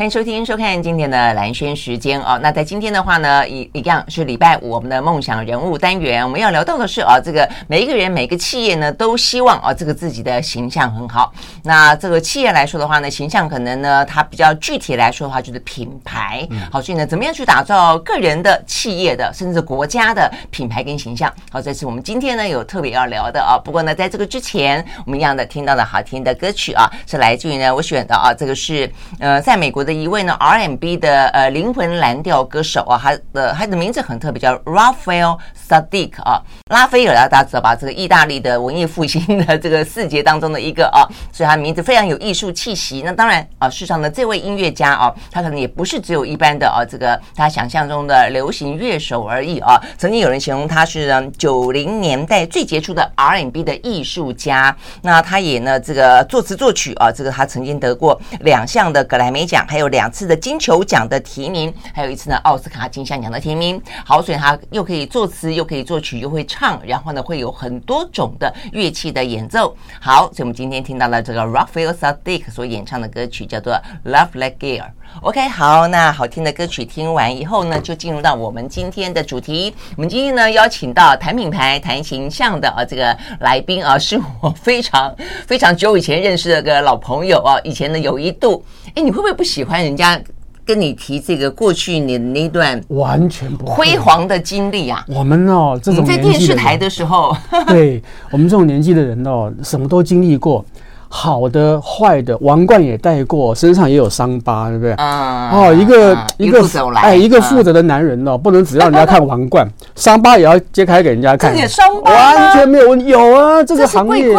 欢迎收听、收看今天的蓝轩时间哦。那在今天的话呢，一一样是礼拜五，我们的梦想人物单元，我们要聊到的是啊，这个每一个人、每个企业呢，都希望啊，这个自己的形象很好。那这个企业来说的话呢，形象可能呢，它比较具体来说的话，就是品牌。好，所以呢，怎么样去打造个人的、企业的，甚至国家的品牌跟形象？好，这是我们今天呢有特别要聊的啊。不过呢，在这个之前，我们一样的听到的好听的歌曲啊，是来自于呢我选的啊，这个是呃，在美国的。一位呢 R&B 的呃灵魂蓝调歌手啊，他的他的名字很特别，叫 Raphael Sadiq 啊，拉斐尔啊，大家知道吧？这个意大利的文艺复兴的这个四杰当中的一个啊，所以他名字非常有艺术气息。那当然啊，事实上呢，这位音乐家啊，他可能也不是只有一般的啊，这个他想象中的流行乐手而已啊。曾经有人形容他是呢九零年代最杰出的 R&B 的艺术家。那他也呢这个作词作曲啊，这个他曾经得过两项的格莱美奖，还。有两次的金球奖的提名，还有一次呢奥斯卡金像奖的提名。好，所以他又可以作词，又可以作曲，又会唱，然后呢会有很多种的乐器的演奏。好，所以我们今天听到了这个 Raphael Sadiq 所演唱的歌曲叫做《Love Like Air》。OK，好，那好听的歌曲听完以后呢，就进入到我们今天的主题。我们今天呢邀请到谈品牌、谈形象的啊这个来宾啊，是我非常非常久以前认识的个老朋友啊。以前呢有一度，哎，你会不会不喜欢人家跟你提这个过去你的那段完全不辉煌的经历啊？我们哦，这种在电视台的时候，对我们这种年纪的人哦，什么都经历过。好的、坏的，王冠也戴过，身上也有伤疤，对不对？啊、嗯，哦，一个、嗯、一个哎，一个负责的男人哦，不能只让人家看王冠，伤疤也要揭开给人家看。这伤疤完全没有问题，有啊，这个行业？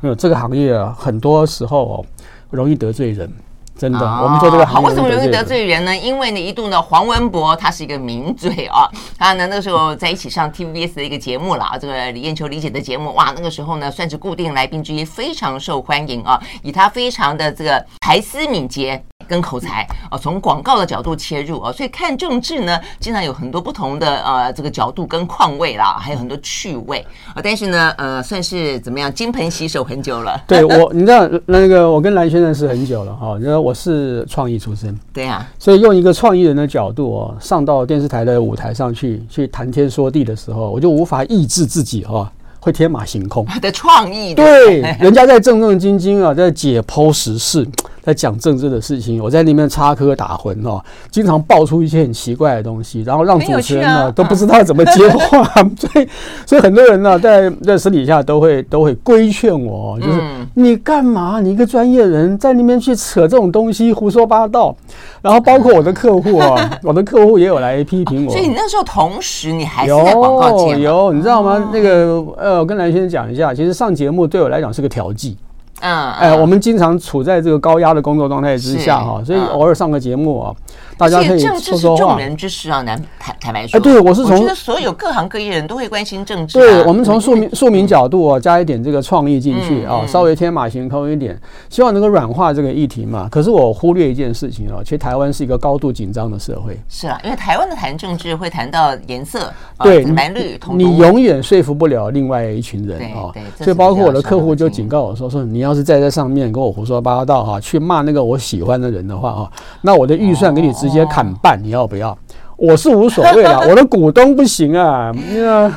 没有这个行业啊，很多时候哦，容易得罪人。真的，我们做这个好，为什么容易得罪人呢？因为呢，一度呢，黄文博他是一个名嘴啊，他呢那个时候在一起上 TVBS 的一个节目了啊，这个李艳秋李姐的节目，哇，那个时候呢算是固定来宾之一，非常受欢迎啊，以他非常的这个才思敏捷。跟口才啊，从广告的角度切入啊，所以看政治呢，经常有很多不同的呃这个角度跟况味啦，还有很多趣味啊。但是呢，呃，算是怎么样，金盆洗手很久了。对我，你知道那个我跟蓝轩认识很久了哈，因为我是创意出身，对啊，所以用一个创意人的角度哦，上到电视台的舞台上去去谈天说地的时候，我就无法抑制自己哈，会天马行空 的创意。对，人家在正正经经啊，在解剖时事。在讲政治的事情，我在里面插科打诨哦，经常爆出一些很奇怪的东西，然后让主持人呢、啊、都不知道怎么接话，所以所以很多人呢、啊、在在私底下都会都会规劝我，就是、嗯、你干嘛？你一个专业人在那边去扯这种东西，胡说八道。然后包括我的客户啊，我的客户也有来批评我。所以你那时候同时你还是在广告界有有，你知道吗？那个呃，我跟兰萱讲一下，其实上节目对我来讲是个调剂。嗯，哎，我们经常处在这个高压的工作状态之下哈，所以偶尔上个节目啊，大家可以说众人之事啊，难坦坦白说。哎，对，我是从我觉得所有各行各业人都会关心政治。对，我们从庶民庶民角度啊，加一点这个创意进去啊，稍微天马行空一点，希望能够软化这个议题嘛。可是我忽略一件事情啊，其实台湾是一个高度紧张的社会。是啊，因为台湾的谈政治会谈到颜色，对，蓝绿统。你永远说服不了另外一群人啊。所以包括我的客户就警告我说说，你要是在这上面。跟我胡说八道哈，去骂那个我喜欢的人的话啊，那我的预算给你直接砍半，你要不要？我是无所谓啦，我的股东不行啊，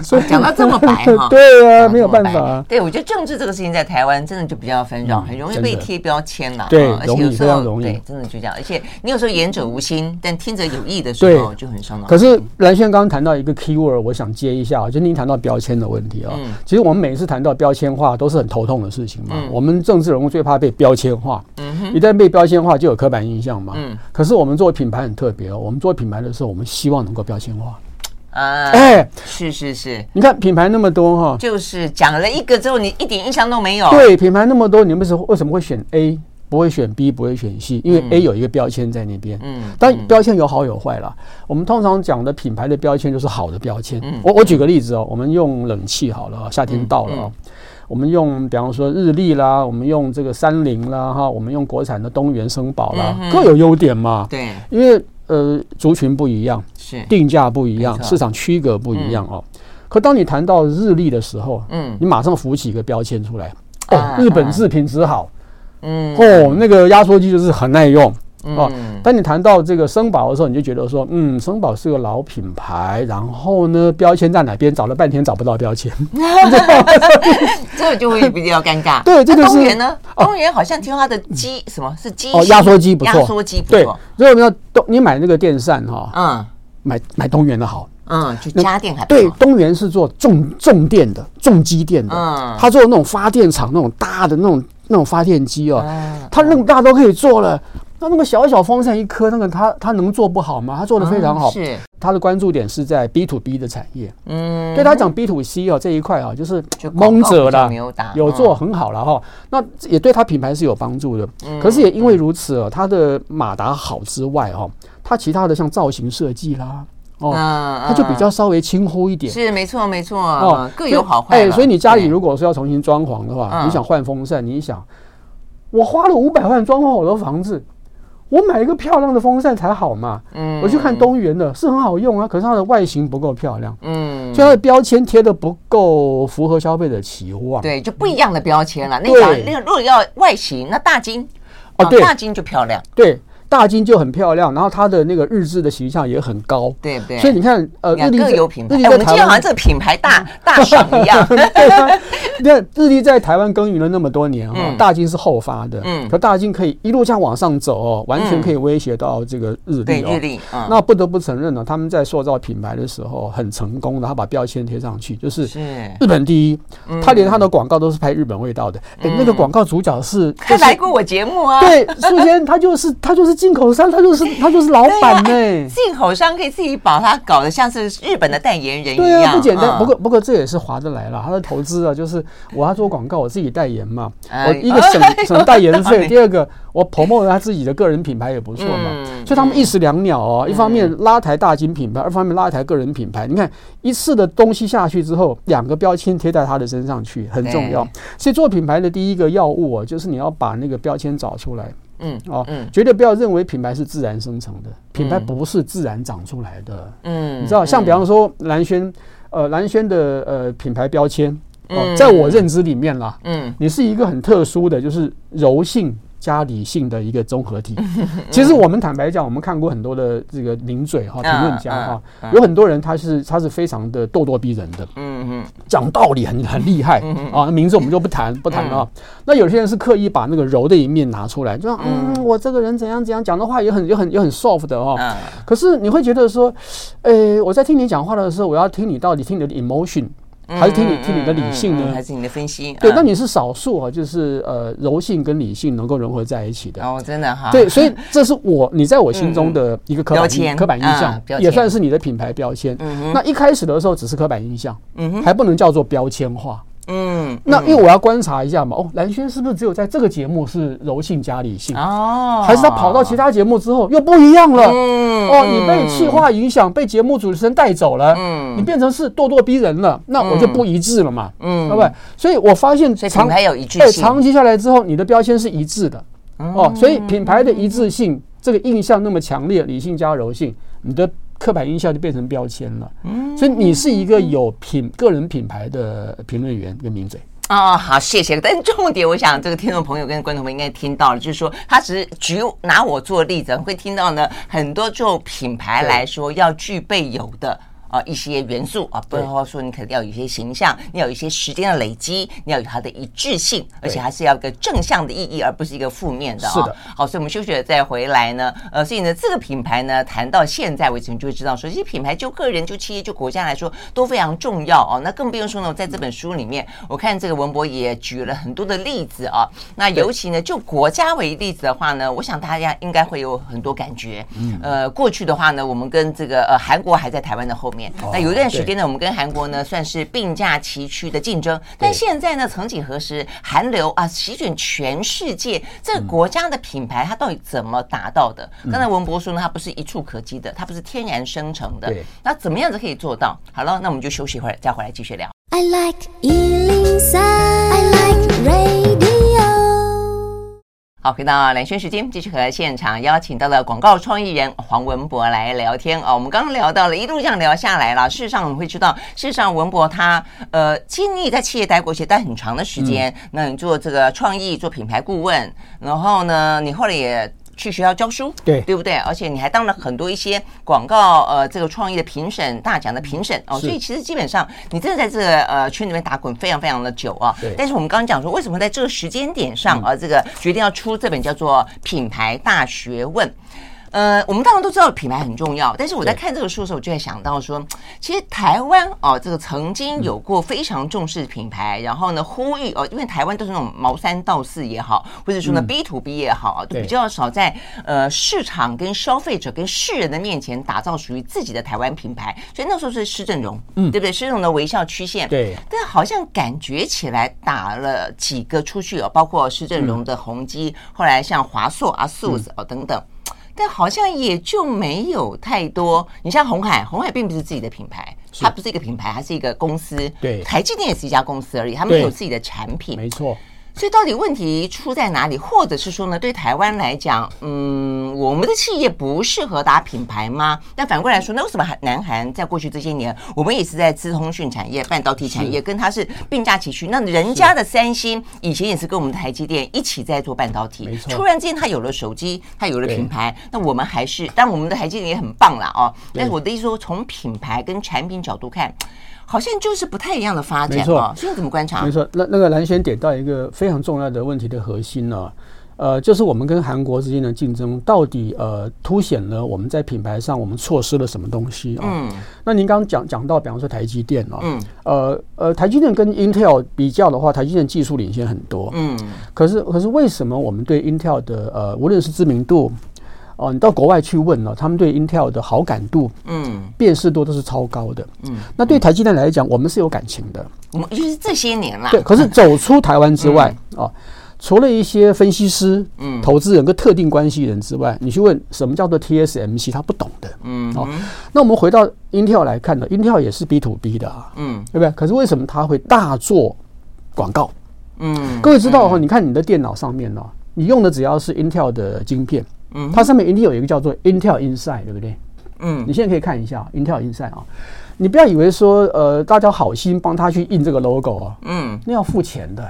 所以讲到这么白哈，对啊，没有办法。对，我觉得政治这个事情在台湾真的就比较纷扰，很容易被贴标签了。对，而且有时候对，真的就这样。而且你有时候言者无心，但听者有意的时候就很伤脑。可是蓝轩刚刚谈到一个 key word，我想接一下，就您谈到标签的问题啊。其实我们每次谈到标签化都是很头痛的事情嘛。我们政治人物最怕被标签化，一旦被标签化就有刻板印象嘛。可是我们作为品牌很特别哦，我们做品牌的时候，我们希望能够标签。化啊，哎，是是是，你看品牌那么多哈，就是讲了一个之后，你一点印象都没有。对，品牌那么多，你们是为什么会选 A？不会选 B，不会选 C，因为 A 有一个标签在那边。嗯，但标签有好有坏啦。我们通常讲的品牌的标签就是好的标签。嗯，我我举个例子哦，我们用冷气好了，夏天到了哦，我们用比方说日立啦，我们用这个三菱啦哈，我们用国产的东元生宝啦，各有优点嘛。对，因为呃族群不一样，是。定价不一样，市场区隔不一样哦。可当你谈到日历的时候，嗯，你马上浮起一个标签出来，哦，日本制品质好。嗯，哦，那个压缩机就是很耐用，哦。当你谈到这个生宝的时候，你就觉得说，嗯，生宝是个老品牌，然后呢，标签在哪边？找了半天找不到标签，这个就会比较尴尬。对，这个是东元呢？东元好像听说它的机什么是机？哦，压缩机不错，压缩机不错。对，所以我们要东，你买那个电扇哈，嗯，买买东元的好，嗯，就家电还对，东元是做重重电的，重机电的，嗯，他做那种发电厂那种大的那种。那种发电机哦，它那么大都可以做了，那那么小小风扇一颗，那个他他能做不好吗？他做的非常好。是，他的关注点是在 B to B 的产业。嗯，对他讲 B to C 哦这一块啊，就是蒙着了，有做很好了哈。那也对他品牌是有帮助的。可是也因为如此哦，它的马达好之外哈，它其他的像造型设计啦。哦，它就比较稍微轻忽一点，是没错没错哦，各有好坏。哎，所以你家里如果说要重新装潢的话，你想换风扇，你想，我花了五百万装潢我的房子，我买一个漂亮的风扇才好嘛。嗯，我去看东元的，是很好用啊，可是它的外形不够漂亮，嗯，所以它的标签贴的不够符合消费者期望。对，就不一样的标签了。那个那个，如果要外形，那大金哦，大金就漂亮。对。大金就很漂亮，然后它的那个日志的形象也很高，对对。所以你看，呃，日立各有品牌。我们今天好像这个品牌大 大赏一样。对啊，你看日立在台湾耕耘了那么多年哈，大金是后发的，嗯，可大金可以一路这样往上走哦，完全可以威胁到这个日立哦。日立，那不得不承认呢，他们在塑造品牌的时候很成功，然后把标签贴上去，就是日本第一。他连他的广告都是拍日本味道的，哎，那个广告主角是他来过我节目啊。对，素仙他就是他就是。进口商，他就是他就是老板呢。进口商可以自己把它搞得像是日本的代言人一样，对啊，不简单。不过不过这也是划得来了，他的投资啊，就是我要做广告，我自己代言嘛，我一个省省代言费，第二个我 promote 他自己的个人品牌也不错嘛。所以他们一石两鸟哦，一方面拉抬大金品牌，二方面拉抬个人品牌。你看一次的东西下去之后，两个标签贴在他的身上去，很重要。所以做品牌的第一个要务啊，就是你要把那个标签找出来。嗯哦，嗯，绝对不要认为品牌是自然生成的，品牌不是自然长出来的。嗯，你知道，像比方说蓝轩，呃，蓝轩的呃品牌标签，哦，在我认知里面啦，嗯，你是一个很特殊的，就是柔性。加理性的一个综合体。其实我们坦白讲，我们看过很多的这个名嘴哈、评论家哈，有很多人他是他是非常的咄咄逼人的，嗯嗯，讲道理很很厉害啊。名字我们就不谈不谈了。那有些人是刻意把那个柔的一面拿出来，就说嗯，我这个人怎样怎样，讲的话也很也很也很 soft 的哦。可是你会觉得说，呃，我在听你讲话的时候，我要听你到底听你的 emotion。还是听你听你的理性呢？还是你的分析？对，那你是少数啊，就是呃，柔性跟理性能够融合在一起的。哦，真的哈。对，所以这是我你在我心中的一个刻板刻板印象，也算是你的品牌标签。那一开始的时候只是刻板印象，还不能叫做标签化。嗯，那因为我要观察一下嘛，哦，蓝轩是不是只有在这个节目是柔性加理性？哦，还是他跑到其他节目之后又不一样了？嗯，哦，你被气化影响，被节目主持人带走了，嗯，你变成是咄咄逼人了，那我就不一致了嘛，嗯，对不对？所以我发现品牌有一致性，对，长期下来之后，你的标签是一致的，哦，所以品牌的一致性，这个印象那么强烈，理性加柔性，你的。刻板印象就变成标签了，嗯，所以你是一个有品个人品牌的评论员跟名嘴哦，好，谢谢。但重点，我想这个听众朋友跟观众朋友应该听到了，就是说，他只是举拿我做例子，会听到呢很多就品牌来说要具备有的。啊，一些元素啊，不然的话说，你肯定要有一些形象，你要有一些时间的累积，你要有它的一致性，而且还是要一个正向的意义，而不是一个负面的啊。是的。好，所以我们休息了再回来呢，呃，所以呢，这个品牌呢，谈到现在为止，你就会知道说，这些品牌就个人、就企业、就国家来说都非常重要哦。那更不用说呢，在这本书里面，我看这个文博也举了很多的例子啊。那尤其呢，就国家为例子的话呢，我想大家应该会有很多感觉。嗯。呃，过去的话呢，我们跟这个呃韩国还在台湾的后面。面。那有一段时间呢，我们跟韩国呢算是并驾齐驱的竞争。但现在呢，曾几何时，韩流啊席卷全世界，这个国家的品牌它到底怎么达到的？刚才文博说呢，它不是一触可及的，它不是天然生成的。那怎么样子可以做到？好了，那我们就休息一会儿，再回来继续聊。I like 103, I like radio 好，回到蓝轩时间，继续和现场邀请到了广告创意人黄文博来聊天哦。我们刚刚聊到了，一路这样聊下来了。事实上，我们会知道，事实上文博他呃，其实你也在企业待过，且待很长的时间。那你做这个创意，做品牌顾问，然后呢，你后来也。去学校教书，对对不对？而且你还当了很多一些广告呃这个创意的评审大奖的评审哦，所以其实基本上你真的在这个呃圈里面打滚非常非常的久啊。对。但是我们刚刚讲说，为什么在这个时间点上啊，这个决定要出这本叫做《品牌大学问》。呃，我们当然都知道品牌很重要，但是我在看这个书的时候，我就在想到说，其实台湾哦，这个曾经有过非常重视品牌，然后呢呼吁哦，因为台湾都是那种毛三到四也好，或者说呢 B to B 也好啊，都比较少在呃市场跟消费者跟世人的面前打造属于自己的台湾品牌，所以那时候是施正荣，嗯，对不对？施正荣的微笑曲线，对，但好像感觉起来打了几个出去哦，包括施正荣的宏基，后来像华硕啊、SUSE 哦等等。但好像也就没有太多。你像红海，红海并不是自己的品牌，它不是一个品牌，它是一个公司。对，台积电也是一家公司而已，他们有自己的产品。没错。所以到底问题出在哪里？或者是说呢，对台湾来讲，嗯，我们的企业不适合打品牌吗？但反过来说，那为什么南韩在过去这些年，我们也是在资通讯产业、半导体产业跟它是并驾齐驱？那人家的三星以前也是跟我们的台积电一起在做半导体，突然之间它有了手机，它有了品牌，那我们还是，但我们的台积电也很棒啦哦。但是我的意思说，从品牌跟产品角度看。好像就是不太一样的发展啊，所以你怎么观察？没错，那那个蓝轩点到一个非常重要的问题的核心呢、啊，呃，就是我们跟韩国之间的竞争到底呃凸显了我们在品牌上我们错失了什么东西啊？嗯，那您刚刚讲讲到，比方说台积电啊，嗯，呃呃，台积电跟 Intel 比较的话，台积电技术领先很多，嗯，可是可是为什么我们对 Intel 的呃无论是知名度？哦，你到国外去问了，他们对 Intel 的好感度，嗯，辨识度都是超高的，嗯。那对台积电来讲，我们是有感情的，我们就是这些年了。对，可是走出台湾之外，哦，除了一些分析师、嗯，投资人跟特定关系人之外，你去问什么叫做 TSMC，他不懂的，嗯。哦，那我们回到 Intel 来看呢，Intel 也是 B to B 的啊，嗯，对不对？可是为什么他会大做广告？嗯，各位知道哈，你看你的电脑上面呢，你用的只要是 Intel 的晶片。嗯，它上面一定有一个叫做 Intel Inside，对不对？嗯，你现在可以看一下 Intel Inside 啊，你不要以为说呃大家好心帮他去印这个 logo 啊，嗯，那要付钱的，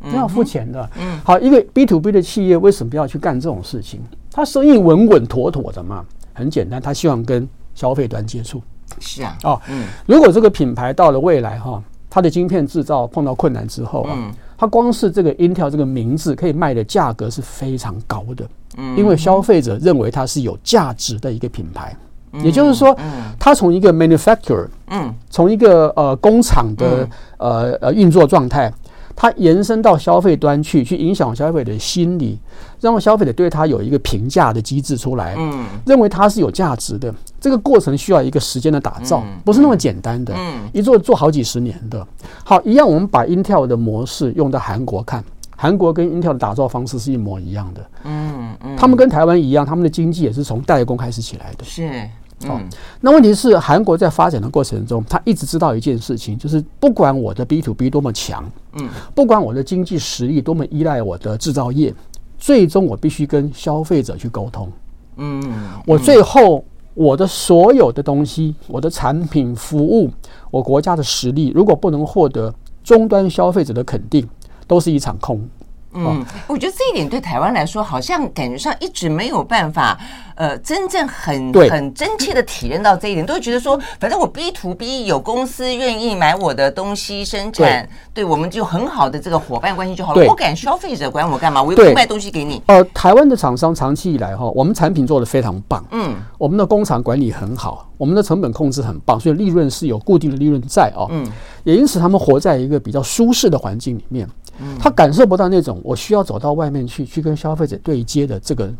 那要付钱的。嗯，好，一个 B to B 的企业为什么要去干这种事情？他生意稳稳妥妥的嘛，很简单，他希望跟消费端接触。是啊，哦，嗯，如果这个品牌到了未来哈，它的晶片制造碰到困难之后啊，它光是这个 Intel 这个名字可以卖的价格是非常高的。因为消费者认为它是有价值的一个品牌，也就是说，它从一个 manufacturer，嗯，从一个呃工厂的呃呃运作状态，它延伸到消费端去，去影响消费者的心理，让消费者对它有一个评价的机制出来，嗯，认为它是有价值的。这个过程需要一个时间的打造，不是那么简单的，一做做好几十年的。好，一样，我们把 Intel 的模式用到韩国看。韩国跟 Intel 的打造方式是一模一样的，嗯嗯，他们跟台湾一样，他们的经济也是从代工开始起来的，是，哦，那问题是韩国在发展的过程中，他一直知道一件事情，就是不管我的 B to B 多么强，嗯，不管我的经济实力多么依赖我的制造业，最终我必须跟消费者去沟通，嗯，我最后我的所有的东西，我的产品服务，我国家的实力，如果不能获得终端消费者的肯定。都是一场空。嗯，我觉得这一点对台湾来说，好像感觉上一直没有办法，呃，真正很很真切的体验到这一点，都会觉得说，反正我 B to B 有公司愿意买我的东西生产，对我们就很好的这个伙伴关系就好了。我管消费者管我干嘛？我又不卖东西给你。呃，台湾的厂商长期以来哈，我们产品做的非常棒，嗯，我们的工厂管理很好，我们的成本控制很棒，所以利润是有固定的利润在哦，嗯，也因此他们活在一个比较舒适的环境里面。他感受不到那种我需要走到外面去，去跟消费者对接的这个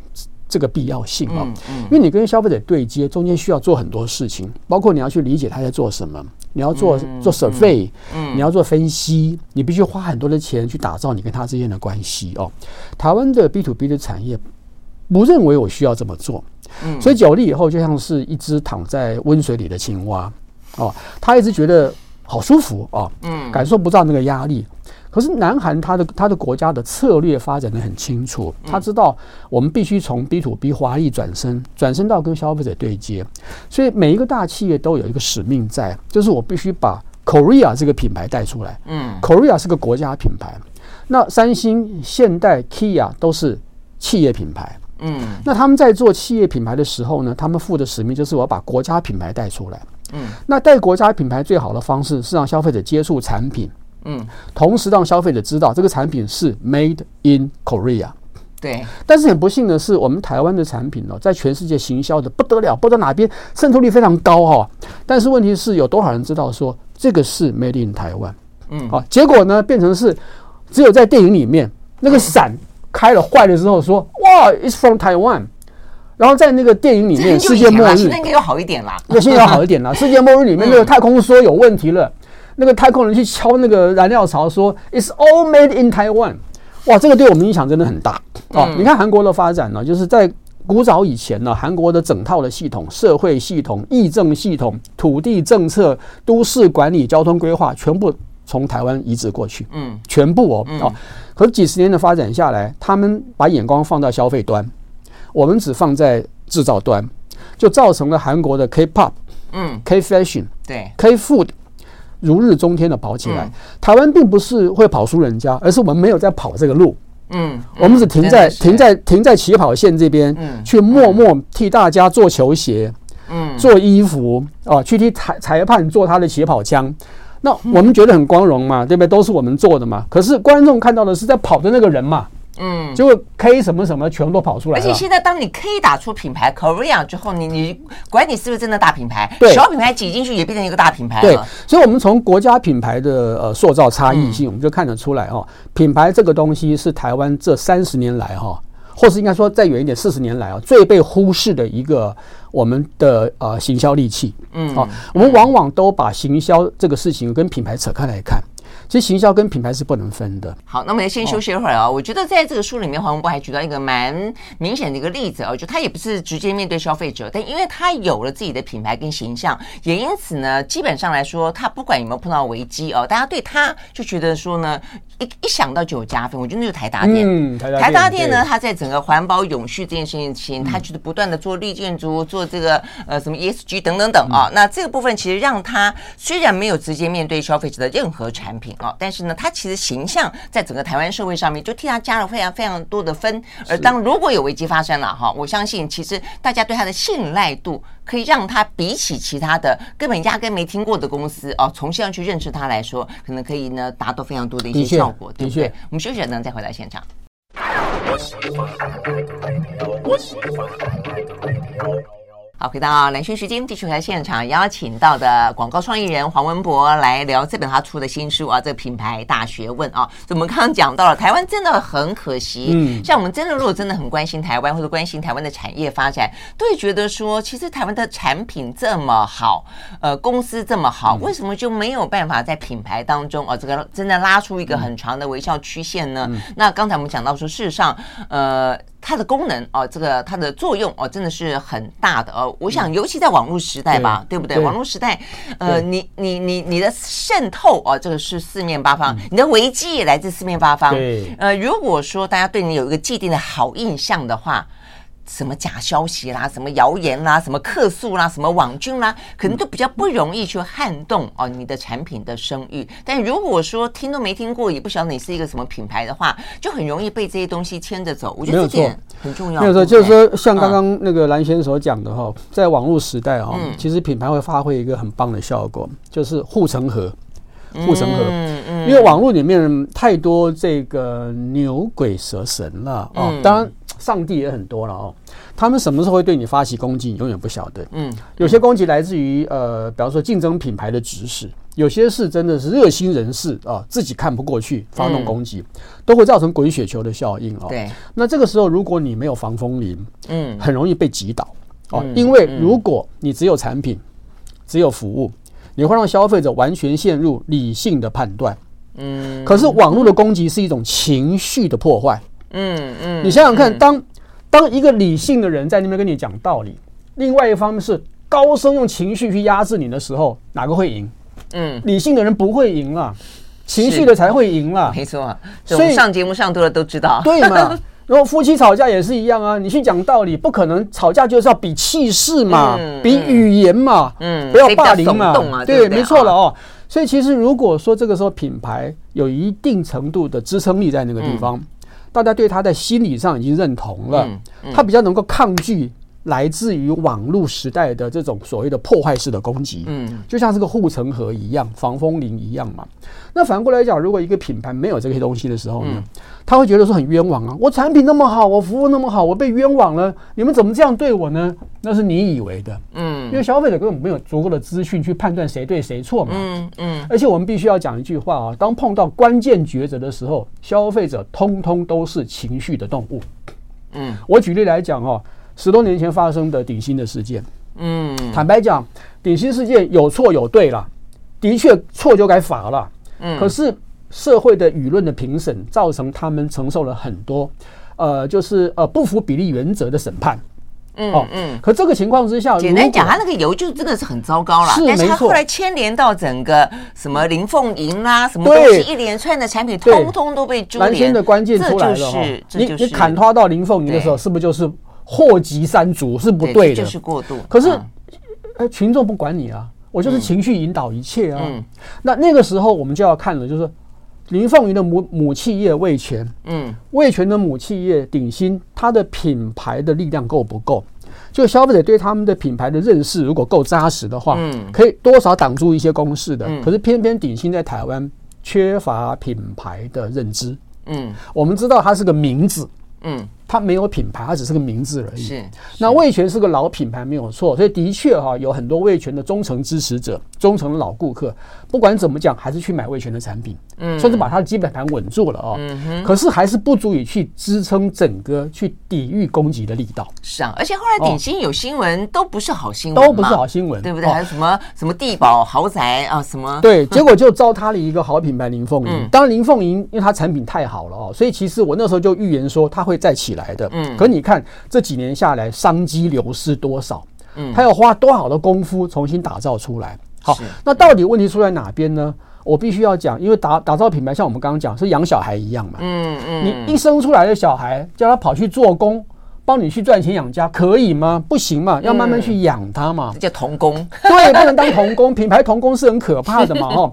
这个必要性啊，因为你跟消费者对接，中间需要做很多事情，包括你要去理解他在做什么，你要做做 survey，你要做分析，你必须花很多的钱去打造你跟他之间的关系哦。台湾的 B to B 的产业不认为我需要这么做，所以久了以后就像是一只躺在温水里的青蛙哦，他一直觉得好舒服哦，感受不到那个压力。可是南韩它的它的国家的策略发展的很清楚，他知道我们必须从 B to B 华丽转身，转身到跟消费者对接，所以每一个大企业都有一个使命在，就是我必须把 Korea 这个品牌带出来。嗯，Korea 是个国家品牌，那三星、现代、Kia 都是企业品牌。嗯，那他们在做企业品牌的时候呢，他们负的使命就是我要把国家品牌带出来。嗯，那带国家品牌最好的方式是让消费者接触产品。嗯，同时让消费者知道这个产品是 Made in Korea。对，但是很不幸的是，我们台湾的产品呢，在全世界行销的不得了，不知道哪边渗透率非常高哈。但是问题是有多少人知道说这个是 Made in 台湾？嗯，好，结果呢变成是只有在电影里面那个伞开了坏了之后说哇，It's from Taiwan。然后在那个电影里面，世界末日，现在应该要好一点啦。那现在要好一点啦。世界末日里面那个太空梭有问题了。那个太空人去敲那个燃料槽，说 "It's all made in Taiwan"，哇，这个对我们影响真的很大哦。你看韩国的发展呢，就是在古早以前呢，韩国的整套的系统、社会系统、议政系统、土地政策、都市管理、交通规划，全部从台湾移植过去，嗯，全部哦哦。可是几十年的发展下来，他们把眼光放到消费端，我们只放在制造端，就造成了韩国的 K-pop，嗯，K fashion，对，K food。如日中天的跑起来，嗯、台湾并不是会跑输人家，而是我们没有在跑这个路。嗯，我们只停在停在停在起跑线这边，嗯，去默默替大家做球鞋，嗯，做衣服啊，去替裁裁判做他的起跑枪。那我们觉得很光荣嘛，对不对？都是我们做的嘛。可是观众看到的是在跑的那个人嘛。嗯，就会 K 什么什么全部都跑出来。而且现在，当你 K 打出品牌 Korea 之后，你你管你是不是真的大品牌，对小品牌挤进去也变成一个大品牌了。对，所以，我们从国家品牌的呃塑造差异性，我们就看得出来哦，品牌这个东西是台湾这三十年来哈，或是应该说再远一点四十年来啊，最被忽视的一个我们的呃行销利器。嗯，好，我们往往都把行销这个事情跟品牌扯开来看。其实行销跟品牌是不能分的。好，那我们先休息一会儿啊。我觉得在这个书里面，黄文博还举到一个蛮明显的一个例子啊，就他也不是直接面对消费者，但因为他有了自己的品牌跟形象，也因此呢，基本上来说，他不管有没有碰到危机哦，大家对他就觉得说呢，一一想到就有加分。我觉得那就是台达店，嗯，台达电，台达电呢，它在整个环保永续这件事情，他觉得不断的做绿建筑，做这个呃什么 ESG 等等等啊。那这个部分其实让他虽然没有直接面对消费者的任何产品。哦，但是呢，他其实形象在整个台湾社会上面，就替他加了非常非常多的分。而当如果有危机发生了哈，我相信其实大家对他的信赖度，可以让他比起其他的根本压根没听过的公司哦，重新要去认识他来说，可能可以呢达到非常多的一些效果，对不对？我们休息了呢，再回到现场。好，回到蓝轩时间，继续来现场邀请到的广告创意人黄文博来聊这本他出的新书啊，这个品牌大学问啊。我们刚刚讲到了台湾真的很可惜，嗯，像我们真的如果真的很关心台湾或者关心台湾的产业发展，都会觉得说，其实台湾的产品这么好，呃，公司这么好，为什么就没有办法在品牌当中啊，这个真的拉出一个很长的微笑曲线呢？那刚才我们讲到说，事实上，呃。它的功能啊，这个它的作用哦，真的是很大的哦。我想，尤其在网络时代吧，对，对不对？对网络时代，呃，你你你你的渗透啊，这个是四面八方，你的危机也来自四面八方。对，呃，如果说大家对你有一个既定的好印象的话。什么假消息啦，什么谣言啦，什么客诉啦，什么网军啦，可能都比较不容易去撼动哦你的产品的声誉。但如果说听都没听过，也不晓得你是一个什么品牌的话，就很容易被这些东西牵着走。我觉得这点很重要。没有错，就是说像刚刚那个兰萱所讲的哈，在网络时代哈，其实品牌会发挥一个很棒的效果，就是护城河，护城河。嗯嗯。因为网络里面太多这个牛鬼蛇神了啊，当然。上帝也很多了哦，他们什么时候会对你发起攻击，你永远不晓得。嗯，有些攻击来自于呃，比方说竞争品牌的指使，有些是真的是热心人士啊，自己看不过去发动攻击，嗯、都会造成滚雪球的效应哦。对，那这个时候如果你没有防风林，嗯，很容易被击倒哦。嗯、因为如果你只有产品，只有服务，你会让消费者完全陷入理性的判断。嗯，可是网络的攻击是一种情绪的破坏。嗯嗯，你想想看，当当一个理性的人在那边跟你讲道理，另外一方面是高声用情绪去压制你的时候，哪个会赢？嗯，理性的人不会赢了，情绪的才会赢了。没错，所以上节目上多了都知道，对嘛？然后夫妻吵架也是一样啊，你去讲道理，不可能吵架就是要比气势嘛，嗯、比语言嘛，嗯，不要霸凌嘛，啊、对，没错了哦。所以其实如果说这个时候品牌有一定程度的支撑力在那个地方，嗯、大家对他在心理上已经认同了，嗯嗯、他比较能够抗拒。来自于网络时代的这种所谓的破坏式的攻击，嗯，就像这个护城河一样，防风林一样嘛。那反过来讲，如果一个品牌没有这些东西的时候呢，他会觉得说很冤枉啊！我产品那么好，我服务那么好，我被冤枉了，你们怎么这样对我呢？那是你以为的，嗯，因为消费者根本没有足够的资讯去判断谁对谁错嘛，嗯嗯。而且我们必须要讲一句话啊，当碰到关键抉择的时候，消费者通通都是情绪的动物，嗯，我举例来讲哦。十多年前发生的顶新的事件，嗯，坦白讲，顶新事件有错有对了，的确错就该罚了，嗯，可是社会的舆论的评审造成他们承受了很多，呃，就是呃不符比例原则的审判，嗯嗯，可这个情况之下，简单讲，他那个油就真的是很糟糕了，但是他后来牵连到整个什么林凤营啦，什么东西一连串的产品，通通都被株连，蓝的关键出来了，是你你砍他到林凤营的时候，是不是就是？祸及三族是不对的，就是过度。可是，呃，群众不管你啊，我就是情绪引导一切啊。嗯，那那个时候我们就要看了，就是林凤云的母母企业味全，嗯，味全的母企业鼎新，它的品牌的力量够不够？就消费者对他们的品牌的认识如果够扎实的话，嗯，可以多少挡住一些攻势的。嗯，可是偏偏鼎新在台湾缺乏品牌的认知。嗯，我们知道它是个名字。嗯。它没有品牌，它只是个名字而已。是，那味全是个老品牌，没有错。所以的确哈，有很多味全的忠诚支持者、忠诚的老顾客，不管怎么讲，还是去买味全的产品，嗯，甚至把它的基本盘稳住了哦。嗯哼。可是还是不足以去支撑整个去抵御攻击的力道。是啊，而且后来鼎新有新闻都不是好新闻，都不是好新闻，对不对？还有什么什么地堡豪宅啊，什么？对，结果就糟蹋了一个好品牌林凤营。当然林凤营因为它产品太好了哦，所以其实我那时候就预言说它会再起来的。嗯，可你。看这几年下来，商机流失多少？嗯，他要花多少的功夫重新打造出来？好，那到底问题出在哪边呢？我必须要讲，因为打打造品牌，像我们刚刚讲，是养小孩一样嘛。嗯嗯，你一生出来的小孩，叫他跑去做工，帮你去赚钱养家，可以吗？不行嘛，要慢慢去养他嘛。这叫童工，对，不能当童工。品牌童工是很可怕的嘛，哦，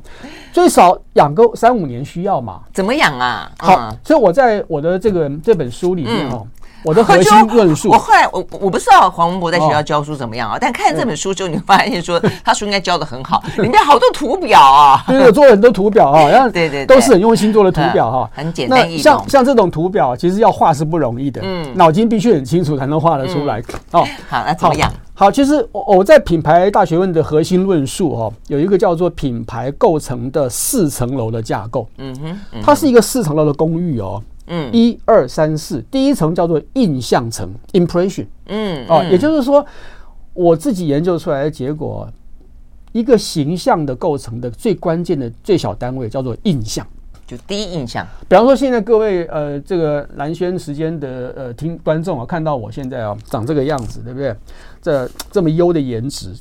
最少养个三五年需要嘛。怎么养啊？好，所以我在我的这个这本书里面哦。我的核心论述，我后来我我不知道黄文博在学校教书怎么样啊，但看了这本书之后，你会发现说 他书应该教的很好，里面好多图表啊，对，有做了很多图表啊，然后对对，都是很用心做的图表哈，很简单易懂。像像这种图表，其实要画是不容易的，嗯，脑筋必须很清楚才能画得出来。哦，好，那怎么样？好，其实我我在品牌大学问的核心论述哦，有一个叫做品牌构成的四层楼的架构，嗯哼，它是一个四层楼的公寓哦。嗯，一二三四，第一层叫做印象层 （impression）。嗯，哦，也就是说，我自己研究出来的结果，一个形象的构成的最关键的最小单位叫做印象，就第一印象。比方说，现在各位呃，这个蓝轩时间的呃听观众啊，看到我现在啊长这个样子，对不对？这这么优的颜值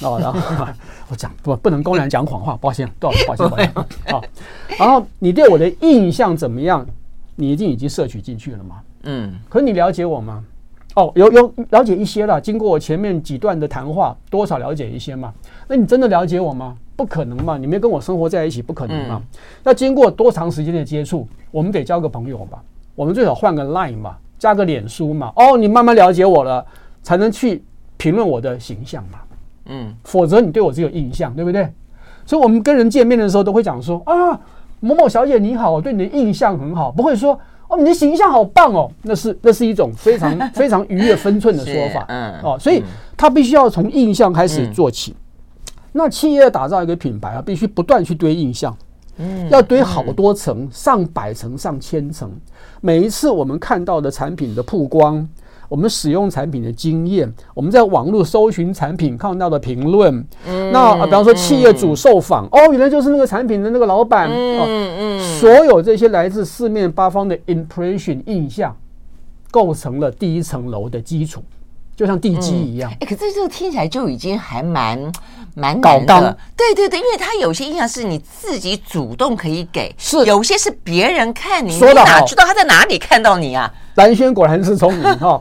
哦，然后 我讲不不能公然讲谎话，抱歉，对，抱歉，抱歉啊。然后你对我的印象怎么样？你一定已经摄取进去了嘛？嗯，可你了解我吗？哦，有有了解一些了。经过我前面几段的谈话，多少了解一些嘛？那你真的了解我吗？不可能嘛！你没跟我生活在一起，不可能嘛！那经过多长时间的接触，我们得交个朋友吧？我们最少换个 Line 嘛，加个脸书嘛。哦，你慢慢了解我了，才能去评论我的形象嘛。嗯，否则你对我只有印象，对不对？所以我们跟人见面的时候都会讲说啊。某某小姐你好，我对你的印象很好，不会说哦，你的形象好棒哦，那是那是一种非常 非常逾越分寸的说法，嗯，哦，所以他必须要从印象开始做起。那企业打造一个品牌啊，必须不断去堆印象，嗯，要堆好多层，上百层、上千层。每一次我们看到的产品的曝光，我们使用产品的经验，我们在网络搜寻产品看到的评论，嗯，那比方说企业主受访，哦，原来就是那个产品的那个老板，嗯嗯，所有这些来自四面八方的 impression 印象，构成了第一层楼的基础。就像地基一样，哎、嗯，可是这个听起来就已经还蛮蛮高的。对对对，因为它有些印象是你自己主动可以给，是有些是别人看你，说你哪知道他在哪里看到你啊？蓝轩果然是聪明哈。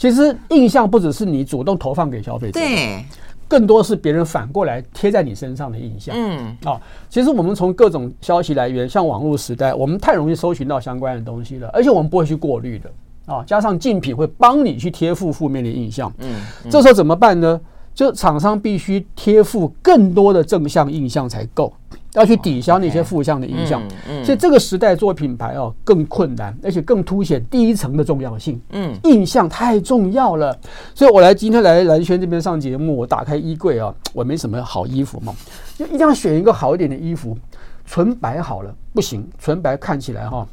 其实印象不只是你主动投放给消费者，对，更多是别人反过来贴在你身上的印象。嗯，啊，其实我们从各种消息来源，像网络时代，我们太容易搜寻到相关的东西了，而且我们不会去过滤的。啊，加上竞品会帮你去贴附负面的印象，嗯，嗯，这时候怎么办呢？就厂商必须贴附更多的正向印象才够，要去抵消那些负向的影响。嗯，所以这个时代做品牌哦更困难，而且更凸显第一层的重要性。嗯，印象太重要了。所以我来今天来蓝轩这边上节目，我打开衣柜啊，我没什么好衣服嘛，就一定要选一个好一点的衣服。纯白好了不行，纯白看起来哈。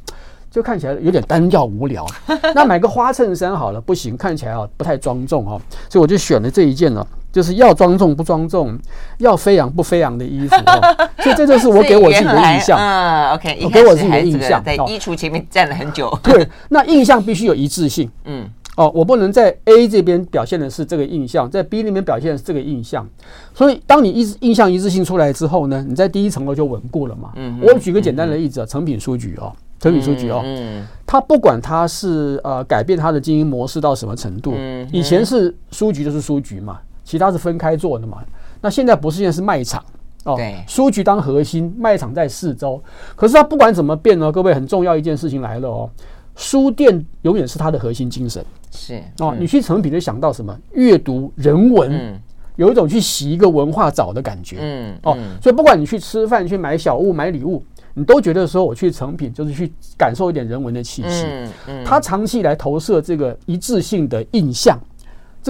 就看起来有点单调无聊，那买个花衬衫好了，不行，看起来啊不太庄重哦，所以我就选了这一件了，就是要庄重不庄重，要飞扬不飞扬的衣服，所以这就是我给我自己的印象。嗯，OK，我给我自己的印象，在衣橱前面站了很久。对，那印象必须有一致性。嗯，哦，我不能在 A 这边表现的是这个印象，在 B 那边表现的是这个印象，所以当你一印象一致性出来之后呢，你在第一层楼就稳固了嘛。嗯，我举个简单的例子啊，成品书局哦。成品书局哦，嗯，他不管他是呃改变他的经营模式到什么程度，以前是书局就是书局嘛，其他是分开做的嘛。那现在不是，现在是卖场哦，对，书局当核心，卖场在四周。可是他不管怎么变呢，各位很重要一件事情来了哦，书店永远是它的核心精神。是哦，你去成品就想到什么？阅读人文，有一种去洗一个文化澡的感觉。嗯哦，所以不管你去吃饭、去买小物、买礼物。你都觉得说我去成品就是去感受一点人文的气息，嗯嗯，他长期以来投射这个一致性的印象，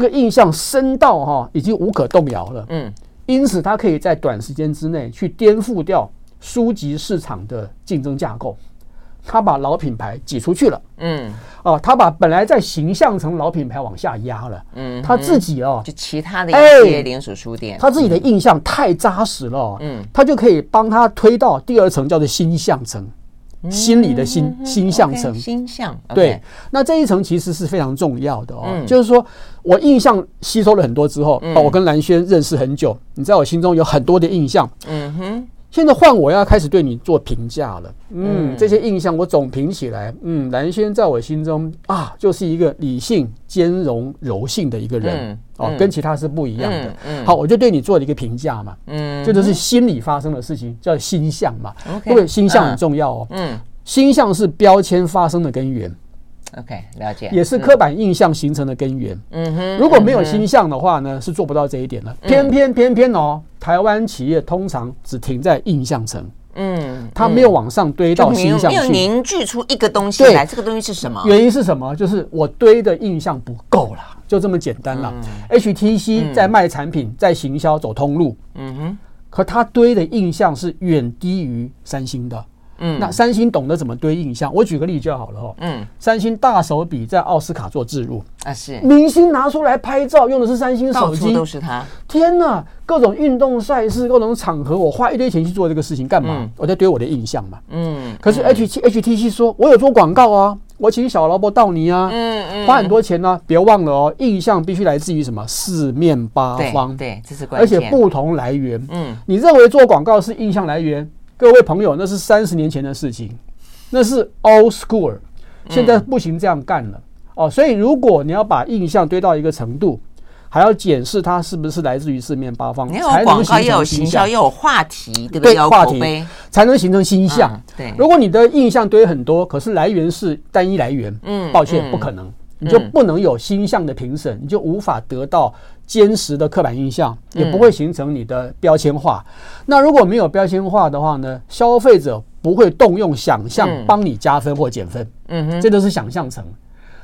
这个印象深到哈已经无可动摇了，嗯，因此他可以在短时间之内去颠覆掉书籍市场的竞争架构。他把老品牌挤出去了，嗯，哦，他把本来在形象层老品牌往下压了，嗯，他自己哦，就其他的一些连锁书店，他自己的印象太扎实了，嗯，他就可以帮他推到第二层，叫做新象层，心理的心心象层，心象，对，那这一层其实是非常重要的哦，就是说我印象吸收了很多之后，哦，我跟蓝轩认识很久，你在我心中有很多的印象，嗯哼。现在换我要开始对你做评价了，嗯，这些印象我总评起来，嗯，兰萱在我心中啊，就是一个理性、兼容、柔性的一个人，哦，跟其他是不一样的。好，我就对你做了一个评价嘛，嗯，这就是心理发生的事情，叫心象嘛，因为心象很重要哦，嗯，心象是标签发生的根源。OK，了解，也是刻板印象形成的根源。嗯哼，如果没有星象的话呢，是做不到这一点的。偏偏偏偏哦，台湾企业通常只停在印象层。嗯，它没有往上堆到心象去，没有凝聚出一个东西来。这个东西是什么？原因是什么？就是我堆的印象不够了，就这么简单了。HTC 在卖产品，在行销走通路。嗯哼，可它堆的印象是远低于三星的。嗯，那三星懂得怎么堆印象？我举个例就好了哈。嗯，三星大手笔在奥斯卡做置入啊，是明星拿出来拍照用的是三星手机，都是它。天哪，各种运动赛事、各种场合，我花一堆钱去做这个事情干嘛？我在堆我的印象嘛。嗯，可是 H HTC 说，我有做广告啊，我请小劳勃道尼啊，嗯嗯，花很多钱呢。别忘了哦，印象必须来自于什么？四面八方，对，这是关键，而且不同来源。嗯，你认为做广告是印象来源？各位朋友，那是三十年前的事情，那是 old school，现在不行这样干了、嗯、哦。所以，如果你要把印象堆到一个程度，还要检视它是不是来自于四面八方，你有广告，又有行销，又有话题，对不对？话题才能形成心象、嗯。对，如果你的印象堆很多，可是来源是单一来源，嗯，抱歉，不可能。你就不能有心象的评审，你就无法得到坚实的刻板印象，也不会形成你的标签化。那如果没有标签化的话呢？消费者不会动用想象帮你加分或减分。嗯哼，这都是想象层，